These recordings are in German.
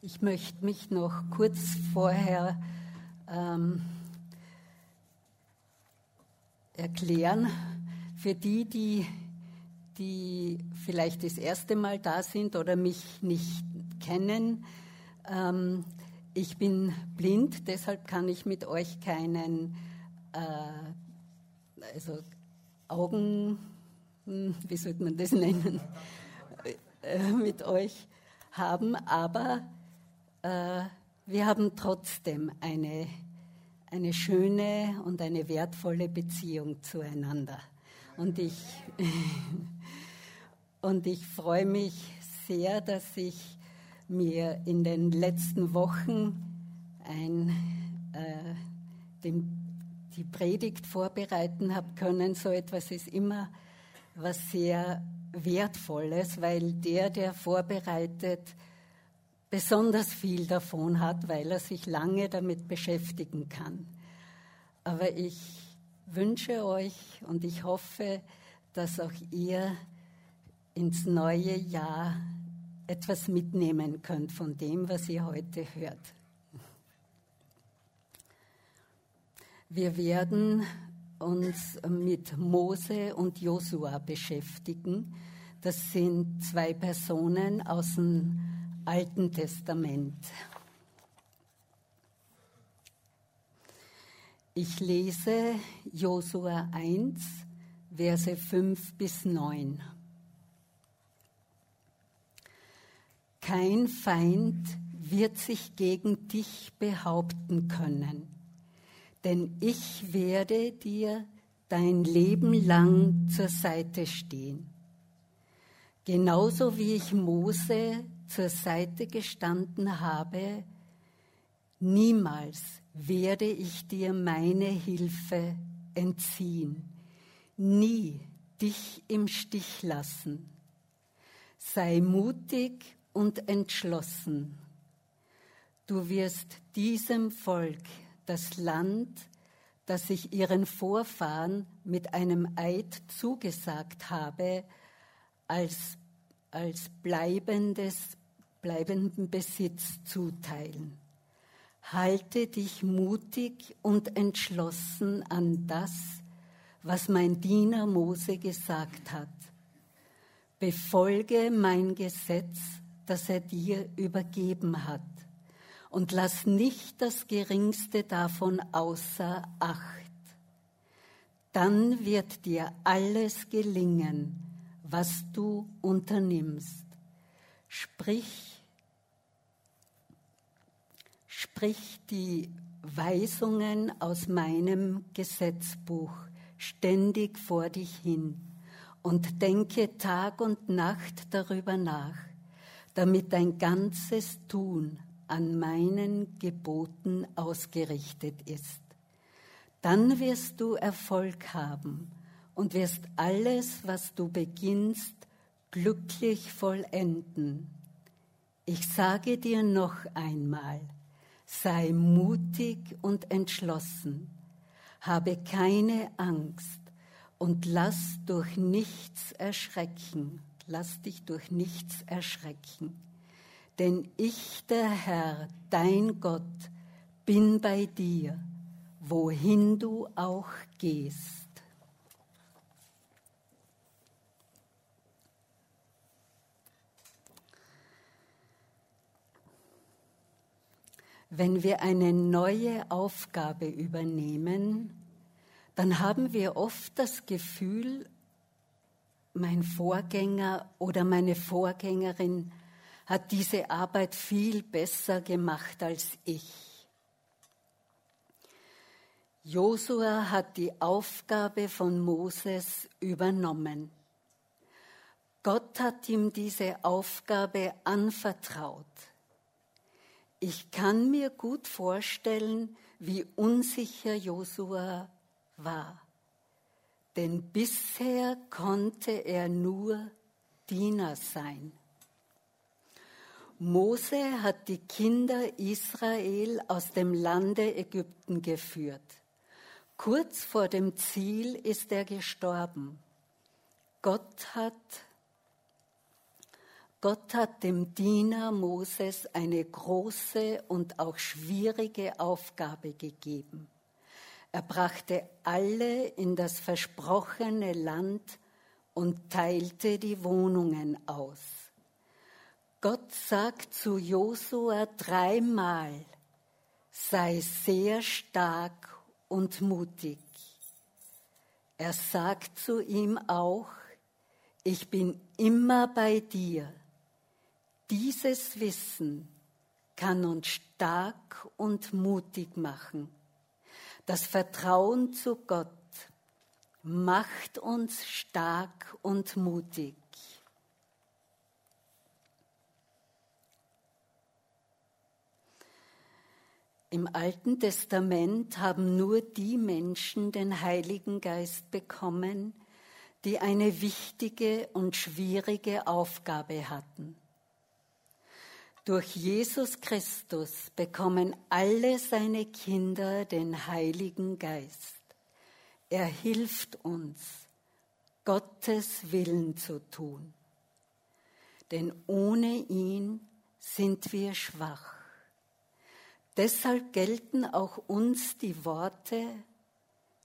Ich möchte mich noch kurz vorher ähm, erklären für die, die, die vielleicht das erste Mal da sind oder mich nicht kennen. Ähm, ich bin blind, deshalb kann ich mit euch keinen äh, also Augen, hm, wie sollte man das nennen, äh, mit euch haben, aber äh, wir haben trotzdem eine, eine schöne und eine wertvolle Beziehung zueinander. Und ich, und ich freue mich sehr, dass ich mir in den letzten Wochen ein, äh, den, die Predigt vorbereiten habe können. So etwas ist immer was sehr Wertvolles, weil der, der vorbereitet, besonders viel davon hat, weil er sich lange damit beschäftigen kann. Aber ich wünsche euch und ich hoffe, dass auch ihr ins neue Jahr etwas mitnehmen könnt von dem, was ihr heute hört. Wir werden uns mit Mose und Josua beschäftigen. Das sind zwei Personen aus dem Alten Testament. Ich lese Josua 1, Verse 5 bis 9. Kein Feind wird sich gegen dich behaupten können, denn ich werde dir dein Leben lang zur Seite stehen. Genauso wie ich Mose zur Seite gestanden habe, niemals werde ich dir meine Hilfe entziehen, nie dich im Stich lassen. Sei mutig und entschlossen. Du wirst diesem Volk das Land, das ich ihren Vorfahren mit einem Eid zugesagt habe, als, als bleibendes, bleibenden Besitz zuteilen. Halte dich mutig und entschlossen an das, was mein Diener Mose gesagt hat. Befolge mein Gesetz das er dir übergeben hat. Und lass nicht das Geringste davon außer Acht. Dann wird dir alles gelingen, was du unternimmst. Sprich, sprich die Weisungen aus meinem Gesetzbuch ständig vor dich hin und denke Tag und Nacht darüber nach damit dein ganzes Tun an meinen Geboten ausgerichtet ist. Dann wirst du Erfolg haben und wirst alles, was du beginnst, glücklich vollenden. Ich sage dir noch einmal, sei mutig und entschlossen, habe keine Angst und lass durch nichts erschrecken lass dich durch nichts erschrecken. Denn ich, der Herr, dein Gott, bin bei dir, wohin du auch gehst. Wenn wir eine neue Aufgabe übernehmen, dann haben wir oft das Gefühl, mein Vorgänger oder meine Vorgängerin hat diese Arbeit viel besser gemacht als ich. Josua hat die Aufgabe von Moses übernommen. Gott hat ihm diese Aufgabe anvertraut. Ich kann mir gut vorstellen, wie unsicher Josua war denn bisher konnte er nur Diener sein. Mose hat die Kinder Israel aus dem Lande Ägypten geführt. Kurz vor dem Ziel ist er gestorben. Gott hat, Gott hat dem Diener Moses eine große und auch schwierige Aufgabe gegeben. Er brachte alle in das versprochene Land und teilte die Wohnungen aus. Gott sagt zu Josua dreimal, sei sehr stark und mutig. Er sagt zu ihm auch, ich bin immer bei dir. Dieses Wissen kann uns stark und mutig machen. Das Vertrauen zu Gott macht uns stark und mutig. Im Alten Testament haben nur die Menschen den Heiligen Geist bekommen, die eine wichtige und schwierige Aufgabe hatten. Durch Jesus Christus bekommen alle seine Kinder den Heiligen Geist. Er hilft uns, Gottes Willen zu tun. Denn ohne ihn sind wir schwach. Deshalb gelten auch uns die Worte,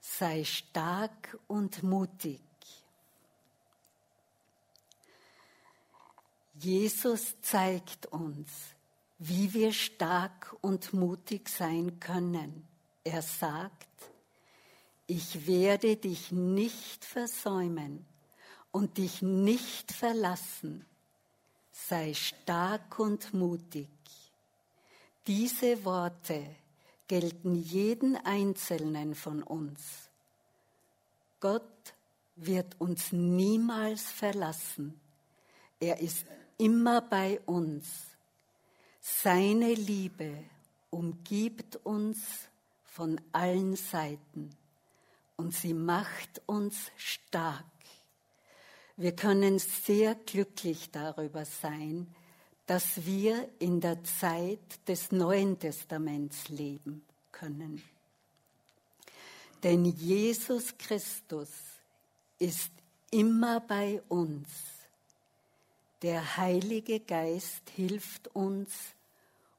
sei stark und mutig. Jesus zeigt uns, wie wir stark und mutig sein können. Er sagt, ich werde dich nicht versäumen und dich nicht verlassen. Sei stark und mutig. Diese Worte gelten jeden Einzelnen von uns. Gott wird uns niemals verlassen. Er ist immer bei uns. Seine Liebe umgibt uns von allen Seiten und sie macht uns stark. Wir können sehr glücklich darüber sein, dass wir in der Zeit des Neuen Testaments leben können. Denn Jesus Christus ist immer bei uns der Heilige Geist hilft uns,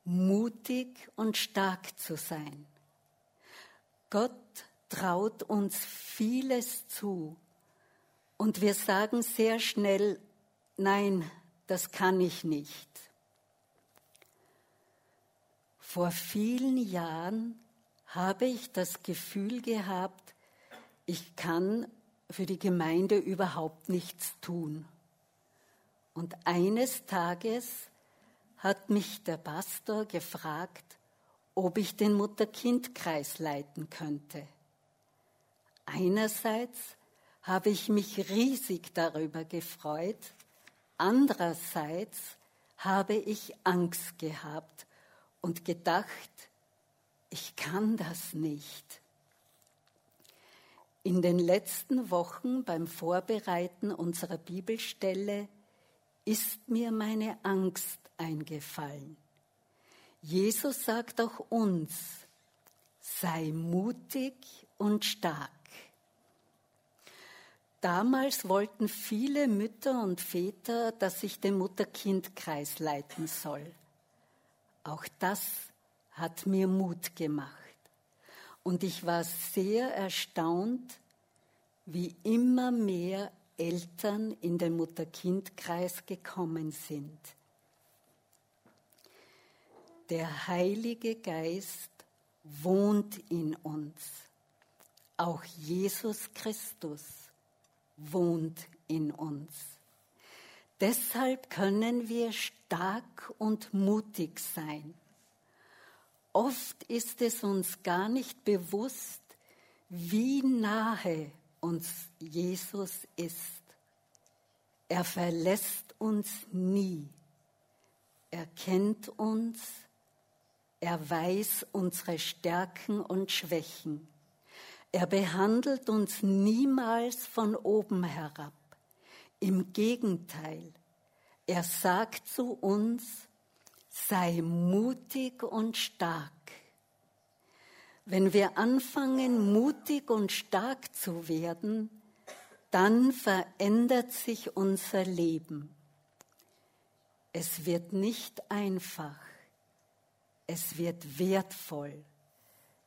mutig und stark zu sein. Gott traut uns vieles zu und wir sagen sehr schnell, nein, das kann ich nicht. Vor vielen Jahren habe ich das Gefühl gehabt, ich kann für die Gemeinde überhaupt nichts tun. Und eines Tages hat mich der Pastor gefragt, ob ich den Mutter-Kind-Kreis leiten könnte. Einerseits habe ich mich riesig darüber gefreut, andererseits habe ich Angst gehabt und gedacht, ich kann das nicht. In den letzten Wochen beim Vorbereiten unserer Bibelstelle ist mir meine Angst eingefallen. Jesus sagt auch uns, sei mutig und stark. Damals wollten viele Mütter und Väter, dass ich den Mutter-Kind-Kreis leiten soll. Auch das hat mir Mut gemacht. Und ich war sehr erstaunt, wie immer mehr Eltern in den Mutter-Kind-Kreis gekommen sind. Der Heilige Geist wohnt in uns. Auch Jesus Christus wohnt in uns. Deshalb können wir stark und mutig sein. Oft ist es uns gar nicht bewusst, wie nahe uns Jesus ist. Er verlässt uns nie. Er kennt uns. Er weiß unsere Stärken und Schwächen. Er behandelt uns niemals von oben herab. Im Gegenteil, er sagt zu uns, sei mutig und stark. Wenn wir anfangen, mutig und stark zu werden, dann verändert sich unser Leben. Es wird nicht einfach, es wird wertvoll,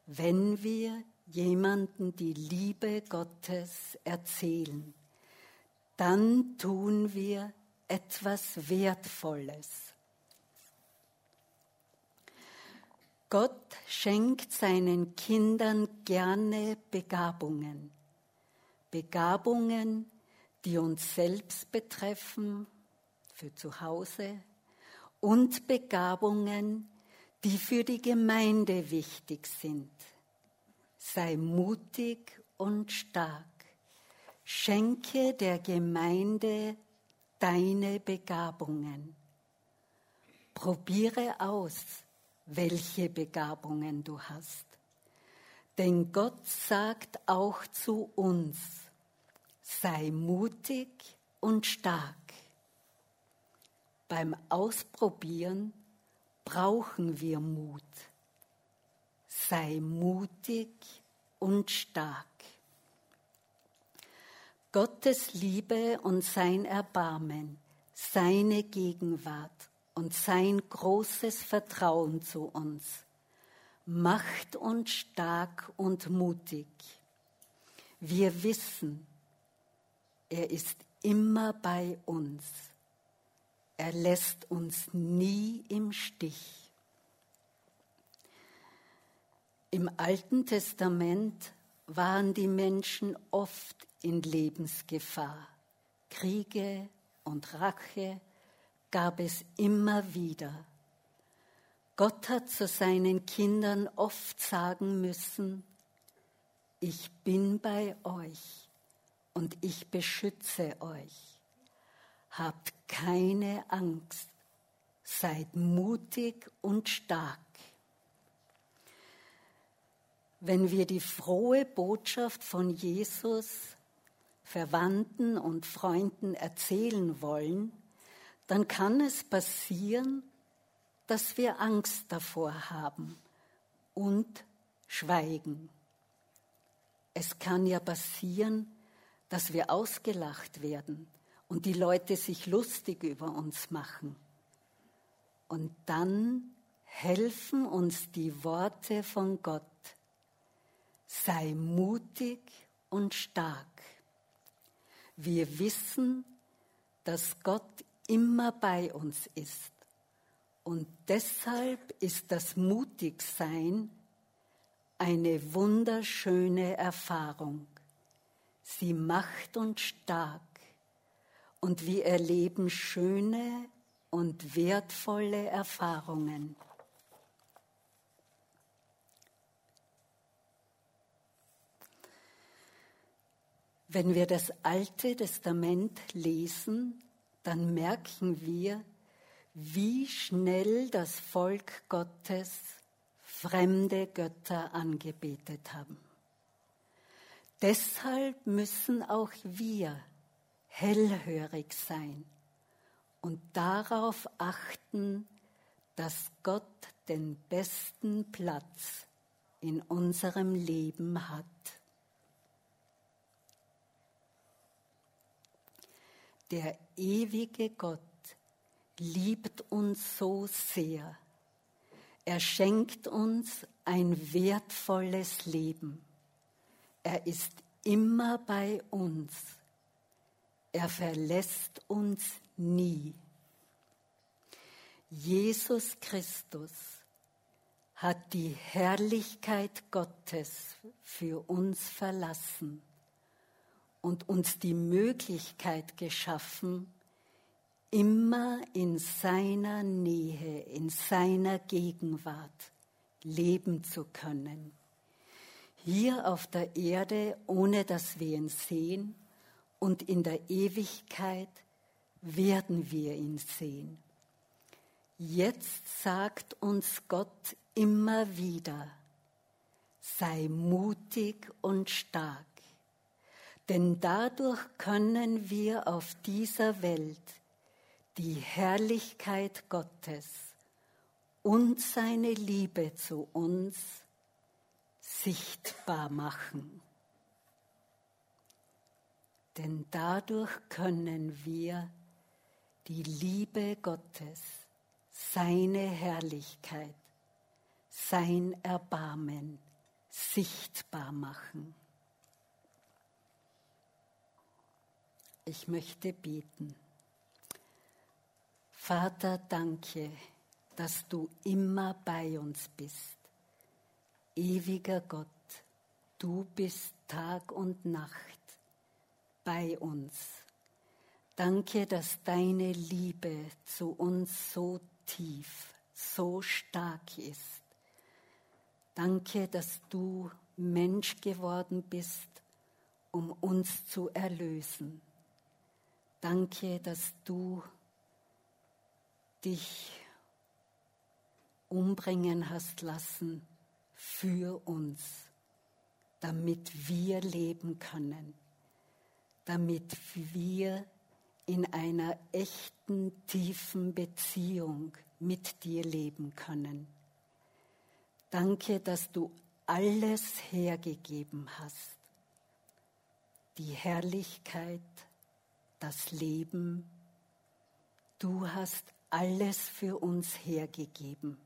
wenn wir jemanden die Liebe Gottes erzählen. Dann tun wir etwas Wertvolles. Gott schenkt seinen Kindern gerne Begabungen. Begabungen, die uns selbst betreffen, für zu Hause, und Begabungen, die für die Gemeinde wichtig sind. Sei mutig und stark. Schenke der Gemeinde deine Begabungen. Probiere aus, welche Begabungen du hast. Denn Gott sagt auch zu uns, sei mutig und stark. Beim Ausprobieren brauchen wir Mut. Sei mutig und stark. Gottes Liebe und sein Erbarmen, seine Gegenwart und sein großes Vertrauen zu uns macht uns stark und mutig. Wir wissen, er ist immer bei uns. Er lässt uns nie im Stich. Im Alten Testament waren die Menschen oft in Lebensgefahr. Kriege und Rache gab es immer wieder. Gott hat zu seinen Kindern oft sagen müssen, ich bin bei euch und ich beschütze euch. Habt keine Angst, seid mutig und stark. Wenn wir die frohe Botschaft von Jesus Verwandten und Freunden erzählen wollen, dann kann es passieren, dass wir Angst davor haben und schweigen. Es kann ja passieren, dass wir ausgelacht werden und die Leute sich lustig über uns machen. Und dann helfen uns die Worte von Gott. Sei mutig und stark. Wir wissen, dass Gott immer bei uns ist. Und deshalb ist das Mutigsein eine wunderschöne Erfahrung. Sie macht uns stark und wir erleben schöne und wertvolle Erfahrungen. Wenn wir das Alte Testament lesen, dann merken wir, wie schnell das Volk Gottes fremde Götter angebetet haben. Deshalb müssen auch wir hellhörig sein und darauf achten, dass Gott den besten Platz in unserem Leben hat. Der ewige Gott liebt uns so sehr. Er schenkt uns ein wertvolles Leben. Er ist immer bei uns. Er verlässt uns nie. Jesus Christus hat die Herrlichkeit Gottes für uns verlassen und uns die Möglichkeit geschaffen, immer in seiner Nähe, in seiner Gegenwart leben zu können. Hier auf der Erde, ohne dass wir ihn sehen, und in der Ewigkeit werden wir ihn sehen. Jetzt sagt uns Gott immer wieder, sei mutig und stark denn dadurch können wir auf dieser Welt die Herrlichkeit Gottes und seine Liebe zu uns sichtbar machen. Denn dadurch können wir die Liebe Gottes, seine Herrlichkeit, sein Erbarmen sichtbar machen. Ich möchte beten. Vater, danke, dass du immer bei uns bist. Ewiger Gott, du bist Tag und Nacht bei uns. Danke, dass deine Liebe zu uns so tief, so stark ist. Danke, dass du Mensch geworden bist, um uns zu erlösen. Danke, dass du dich umbringen hast lassen für uns, damit wir leben können, damit wir in einer echten, tiefen Beziehung mit dir leben können. Danke, dass du alles hergegeben hast. Die Herrlichkeit, das Leben. Du hast alles für uns hergegeben.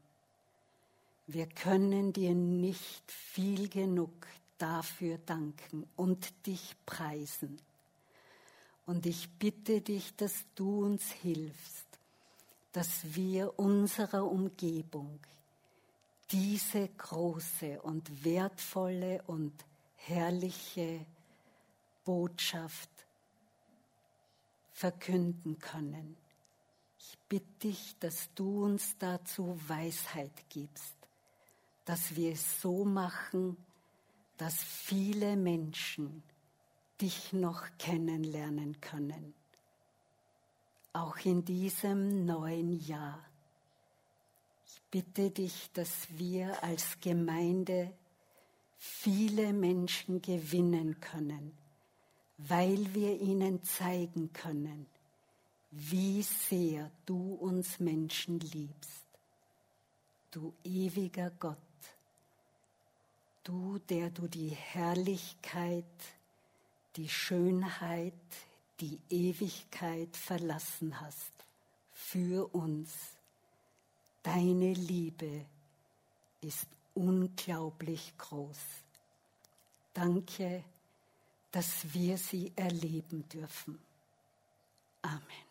Wir können dir nicht viel genug dafür danken und dich preisen. Und ich bitte dich, dass du uns hilfst, dass wir unserer Umgebung diese große und wertvolle und herrliche Botschaft verkünden können. Ich bitte dich, dass du uns dazu Weisheit gibst, dass wir es so machen, dass viele Menschen dich noch kennenlernen können. Auch in diesem neuen Jahr. Ich bitte dich, dass wir als Gemeinde viele Menschen gewinnen können, weil wir ihnen zeigen können, wie sehr du uns Menschen liebst. Du ewiger Gott, du, der du die Herrlichkeit, die Schönheit, die Ewigkeit verlassen hast für uns. Deine Liebe ist unglaublich groß. Danke, dass wir sie erleben dürfen. Amen.